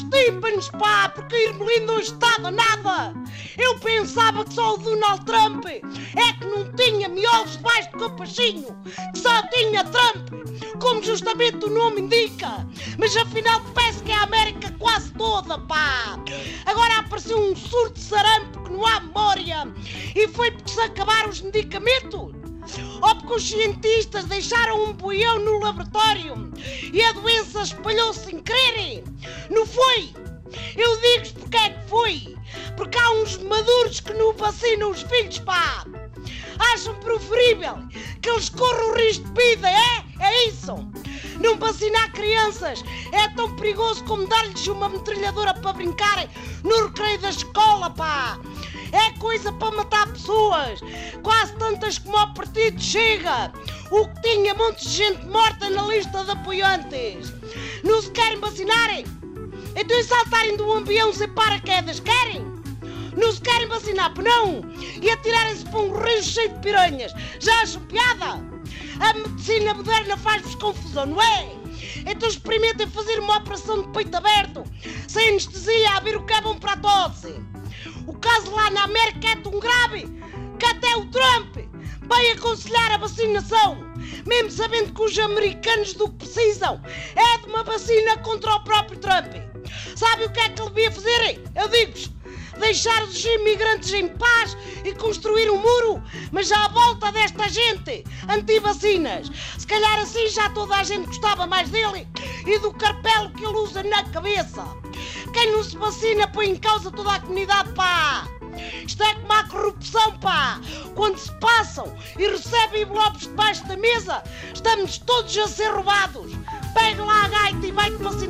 anos, pá, porque Irmelim não estava nada. Eu pensava que só o Donald Trump é que não tinha miolos debaixo do capachinho, que só tinha Trump, como justamente o nome indica. Mas afinal parece que é a América quase toda, pá. Agora apareceu um surto de sarampo que não há memória. E foi porque se acabaram os medicamentos? Ou porque os cientistas deixaram um boião no laboratório e a doença espalhou-se sem quererem? Não foi? Eu digo-vos porque é que foi. Porque há uns maduros que não vacinam os filhos, pá. Acham preferível que eles corram o risco de vida, é? É isso. Não vacinar crianças é tão perigoso como dar-lhes uma metralhadora para brincarem no recreio da escola, pá. É coisa para matar pessoas, quase tantas como o partido chega, o que tinha montes de gente morta na lista de apoiantes. Não se querem vacinarem? Então e saltarem do avião sem paraquedas, querem? Não se querem vacinar, não? E atirarem-se para um rio cheio de piranhas, já acham piada? A medicina moderna faz-vos confusão, não é? Então experimentem fazer uma operação de peito aberto, sem anestesia, a ver o que é bom para a tosse. O caso lá na América é tão grave que até o Trump vai aconselhar a vacinação, mesmo sabendo que os americanos do que precisam é de uma vacina contra o próprio Trump. Sabe o que é que devia fazer? Eu digo-vos, deixar os imigrantes em paz e construir um muro, mas já à volta desta gente anti-vacinas. Se calhar assim já toda a gente gostava mais dele e do carpelo que ele usa na cabeça. Quem não se vacina põe em causa toda a comunidade, pá! Isto é como a corrupção, pá! Quando se passam e recebem envelopes debaixo da mesa, estamos todos a ser roubados! Pega lá a gaita e vai-te vacinar!